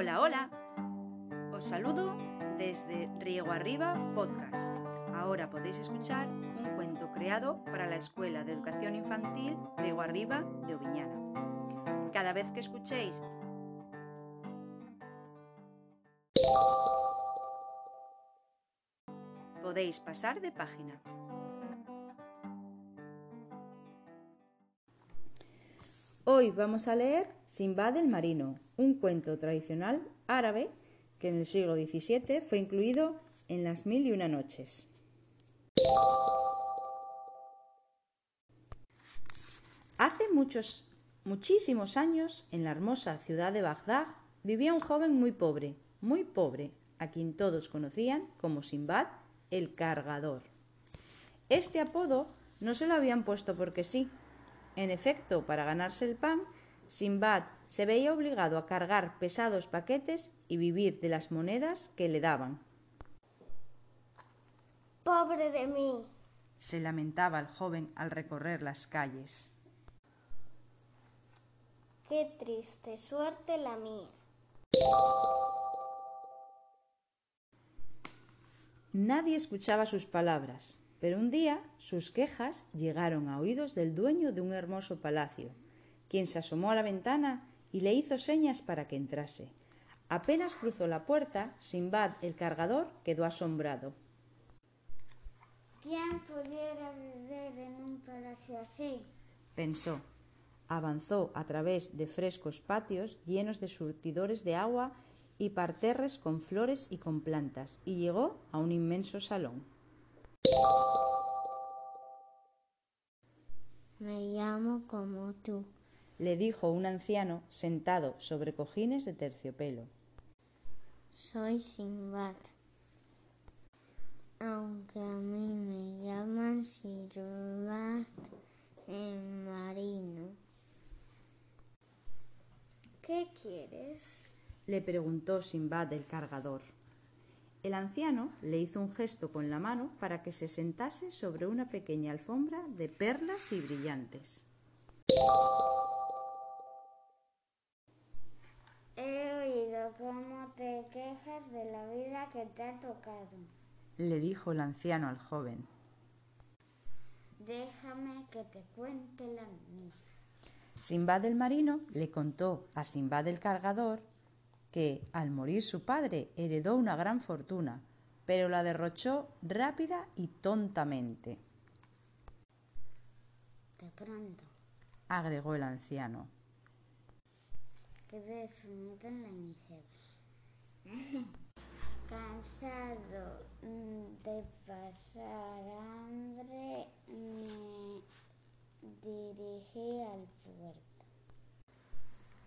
Hola, hola. Os saludo desde Riego Arriba Podcast. Ahora podéis escuchar un cuento creado para la Escuela de Educación Infantil Riego Arriba de Oviñana. Cada vez que escuchéis podéis pasar de página. Hoy vamos a leer Simbad el Marino, un cuento tradicional árabe que en el siglo XVII fue incluido en las Mil y una Noches. Hace muchos, muchísimos años, en la hermosa ciudad de Bagdad, vivía un joven muy pobre, muy pobre, a quien todos conocían como Simbad el Cargador. Este apodo no se lo habían puesto porque sí, en efecto, para ganarse el pan, Simbad se veía obligado a cargar pesados paquetes y vivir de las monedas que le daban. Pobre de mí. se lamentaba el joven al recorrer las calles. Qué triste suerte la mía. Nadie escuchaba sus palabras. Pero un día sus quejas llegaron a oídos del dueño de un hermoso palacio, quien se asomó a la ventana y le hizo señas para que entrase. Apenas cruzó la puerta, Simbad el cargador quedó asombrado. ¿Quién pudiera vivir en un palacio así? Pensó. Avanzó a través de frescos patios llenos de surtidores de agua y parterres con flores y con plantas, y llegó a un inmenso salón. Me llamo como tú. le dijo un anciano sentado sobre cojines de terciopelo. Soy Sinbad. Aunque a mí me llaman Sinbad el marino. ¿Qué quieres? le preguntó Simbad el cargador. El anciano le hizo un gesto con la mano para que se sentase sobre una pequeña alfombra de perlas y brillantes. He oído cómo te quejas de la vida que te ha tocado. le dijo el anciano al joven. Déjame que te cuente la mía. Simbad el marino le contó a Simbad el cargador que, al morir su padre, heredó una gran fortuna, pero la derrochó rápida y tontamente, De pronto, agregó el anciano. quedé sumido en la miseria. Cansado de pasar hambre, me dirigí al puerto.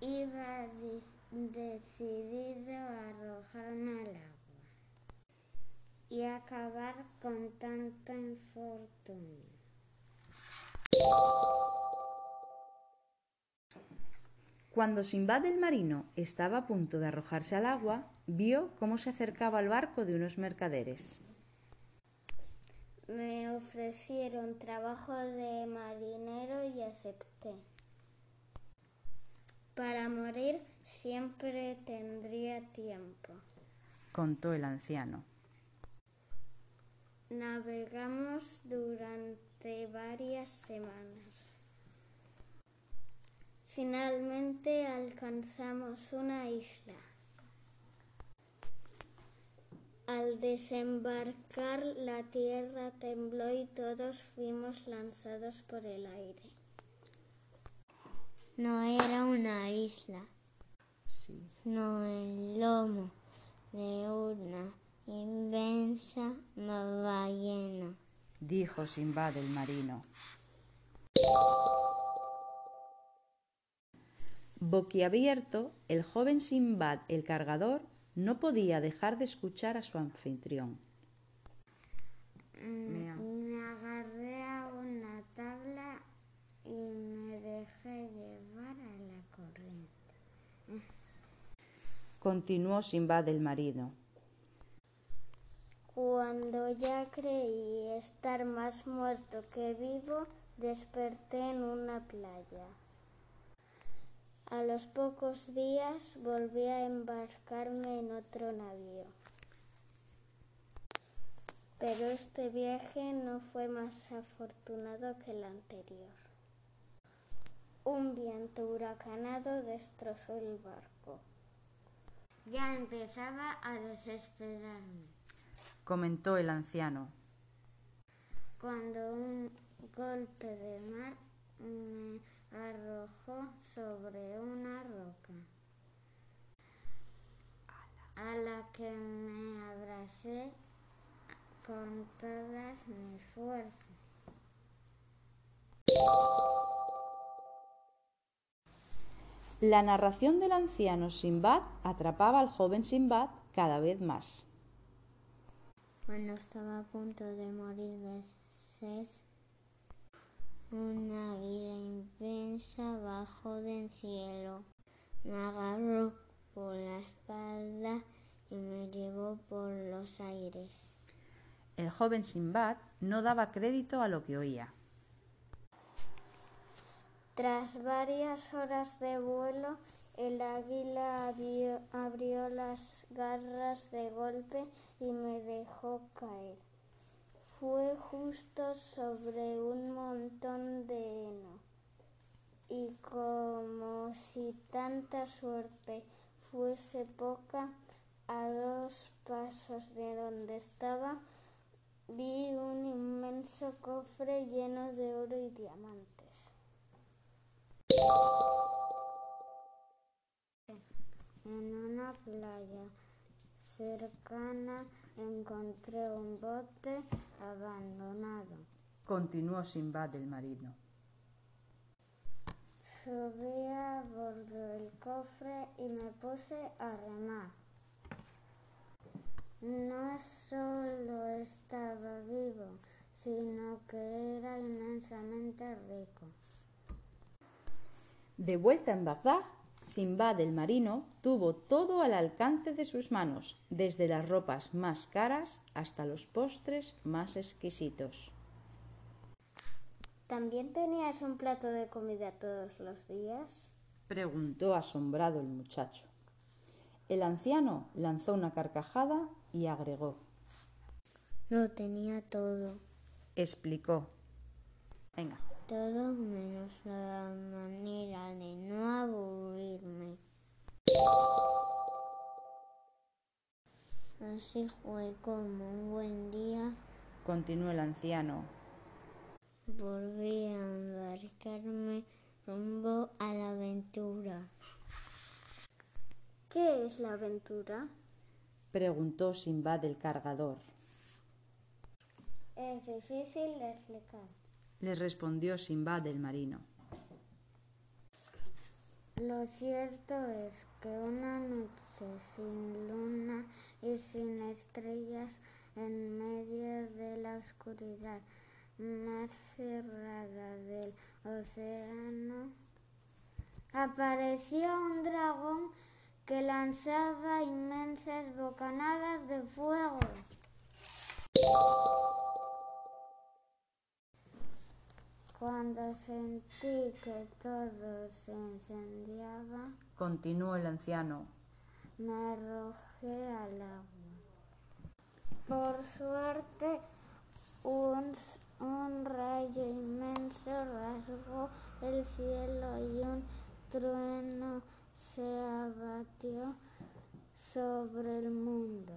Iba dis- decidido a arrojarme al agua y acabar con tanto infortunio. Cuando Simbad el marino estaba a punto de arrojarse al agua, vio cómo se acercaba al barco de unos mercaderes. Me ofrecieron trabajo de marinero y acepté. Para morir siempre tendría tiempo. contó el anciano. Navegamos durante varias semanas. Finalmente alcanzamos una isla. Al desembarcar la tierra tembló y todos fuimos lanzados por el aire. No era una isla, Sí. sino el lomo de una inmensa ballena. dijo Simbad el marino. Boquiabierto, el joven Simbad el cargador no podía dejar de escuchar a su anfitrión. Mea. Me agarré a una tabla y me dejé llevar a la corriente. Continuó Simbad el marino. Cuando ya creí estar más muerto que vivo, desperté en una playa. A los pocos días volví a embarcarme en otro navío. Pero este viaje no fue más afortunado que el anterior. Un viento huracanado destrozó el barco. Ya empezaba a desesperarme. Comentó el anciano. Cuando un golpe de mar me arrojó sobre una roca, a la que me abracé con todas mis fuerzas. La narración del anciano Simbad atrapaba al joven Simbad cada vez más. Cuando estaba a punto de morir de sed, una vida inmensa bajó del cielo, me agarró por la espalda y me llevó por los aires. El joven Simbad no daba crédito a lo que oía. Tras varias horas de vuelo, el águila abrió, las garras de golpe y me dejó caer. Fue justo sobre un montón de heno. Y como si tanta suerte fuese poca, a dos pasos de donde estaba, vi un inmenso cofre lleno de oro y diamantes. En una playa cercana encontré un bote abandonado. Continuó Simbad el marino. Subí a bordo del cofre y me puse a remar. No solo estaba vivo, sino que era inmensamente rico. De vuelta en Bagdad, Simbad el marino tuvo todo al alcance de sus manos, desde las ropas más caras hasta los postres más exquisitos. ¿También tenías un plato de comida todos los días? preguntó asombrado el muchacho. El anciano lanzó una carcajada y agregó. Lo tenía todo. Explicó. Venga, Todo menos la manera de no aburrirme. Así fue como un buen día continuó el anciano. volví a embarcarme rumbo a la aventura. ¿Qué es la aventura? Preguntó Simbad el cargador. Es difícil de explicar. Le respondió Simbad el marino. Lo cierto es que una noche sin luna y sin estrellas en medio de la oscuridad más cerrada del océano, apareció un dragón que lanzaba inmensas bocanadas de fuego. Cuando sentí que todo se incendiaba, Continuó el anciano. me arrojé al agua. Por suerte, un, un rayo inmenso rasgó el cielo y un trueno se abatió sobre el mundo.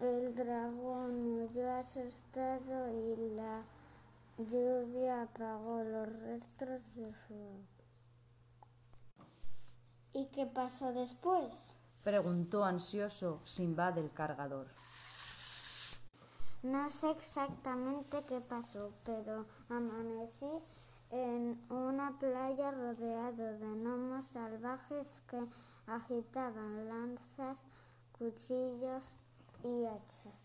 El dragón huyó asustado y la lluvia apagó los restos de fuego. ¿Y qué pasó después? Preguntó ansioso Simbad el cargador. No sé exactamente qué pasó, pero amanecí en una playa rodeado de gnomos salvajes que agitaban lanzas, cuchillos y hachas.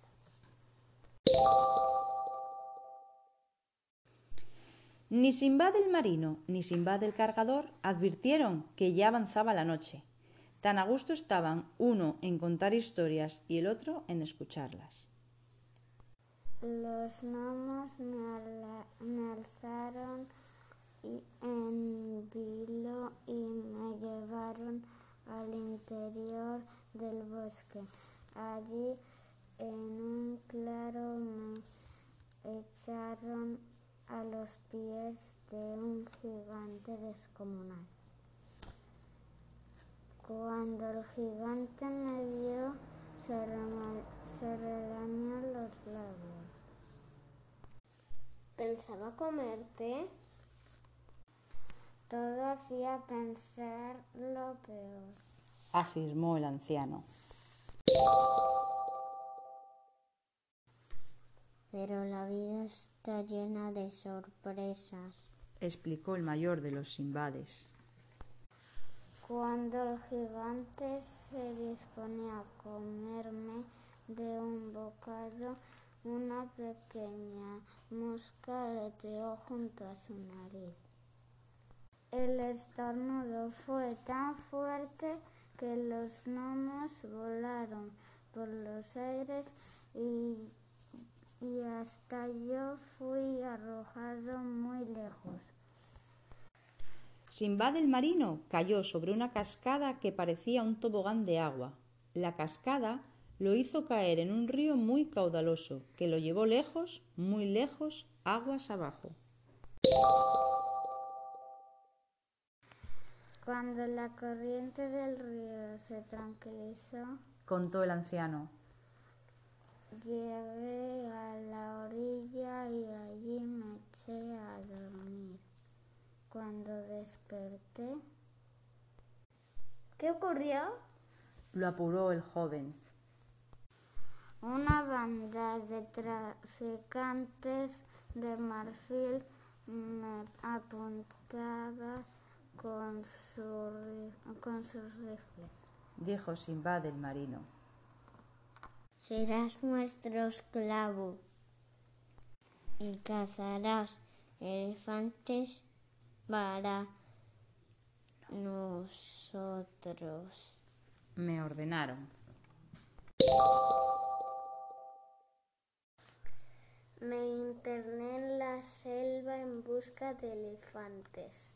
Ni Simbad el marino ni Simbad el cargador advirtieron que ya avanzaba la noche. Tan a gusto estaban uno en contar historias y el otro en escucharlas. Los gnomos me, alzaron en vilo y me llevaron al interior del bosque. Allí en un claro me echaron a los pies de un gigante descomunal. Cuando el gigante me vio, se, se relamió los labios. ¿Pensaba comerte? Todo hacía pensar lo peor, afirmó el anciano. Pero la vida está llena de sorpresas, explicó el mayor de los Simbades. Cuando el gigante se disponía a comerme de un bocado, una pequeña mosca aleteó junto a su nariz. El estornudo fue tan fuerte que los gnomos volaron por los aires y y hasta yo fui arrojado muy lejos. Simbad el marino cayó sobre una cascada que parecía un tobogán de agua. La cascada lo hizo caer en un río muy caudaloso, que lo llevó lejos, muy lejos, aguas abajo. Cuando la corriente del río se tranquilizó, contó el anciano, Llegué a la orilla y allí me eché a dormir. Cuando desperté... ¿Qué ocurrió? Lo apuró el joven. Una banda de traficantes de marfil me apuntaba con, con sus rifles. Dijo Simbad el marino serás nuestro esclavo y cazarás elefantes para nosotros. Me ordenaron. Me interné en la selva en busca de elefantes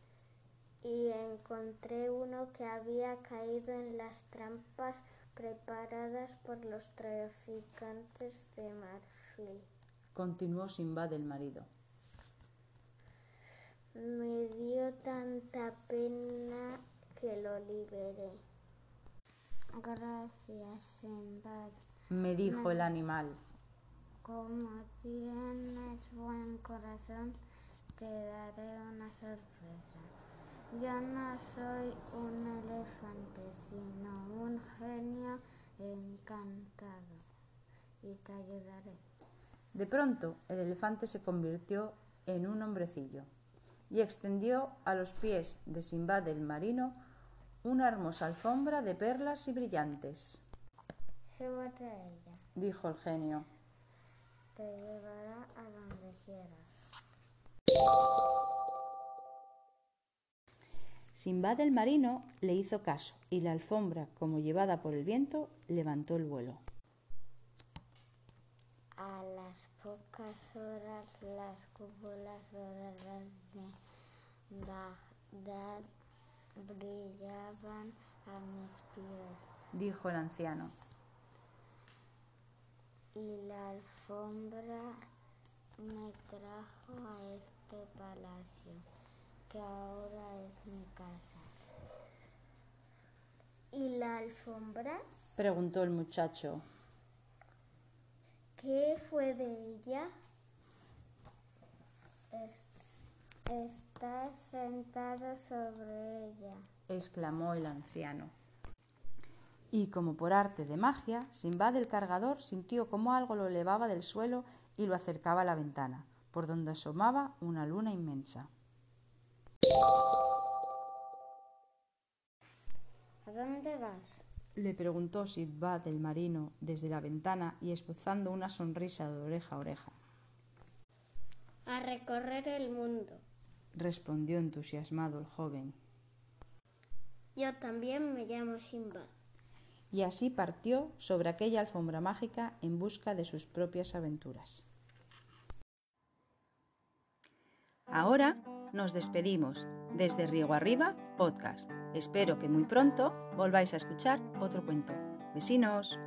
y encontré uno que había caído en las trampas preparadas por los traficantes de marfil. Continuó Simbad el marido. Me dio tanta pena que lo liberé. Gracias, Simbad. Me dijo el animal. Como tienes buen corazón, te daré una sorpresa. Yo no soy un elefante, sino un genio encantado y te ayudaré. De pronto el elefante se convirtió en un hombrecillo y extendió a los pies de Simbad el marino una hermosa alfombra de perlas y brillantes. Súbete a ella, dijo el genio. Te llevará a donde quieras. Simbad el marino le hizo caso y la alfombra, como llevada por el viento, levantó el vuelo. A las pocas horas las cúpulas doradas de Bagdad brillaban a mis pies, dijo el anciano. Y la alfombra me trajo a este palacio que ahora es mi casa. ¿Y la alfombra? preguntó el muchacho. ¿Qué fue de ella? Estás sentado sobre ella, exclamó el anciano. Y como por arte de magia, Simbad el cargador sintió como algo lo elevaba del suelo y lo acercaba a la ventana, por donde asomaba una luna inmensa. ¿A dónde vas? le preguntó Sidbad el marino desde la ventana y esbozando una sonrisa de oreja a oreja. A recorrer el mundo, respondió entusiasmado el joven. Yo también me llamo Simbad. Y así partió sobre aquella alfombra mágica en busca de sus propias aventuras. Ahora nos despedimos desde Riego Arriba Podcast. Espero que muy pronto volváis a escuchar otro cuento. Vecinos.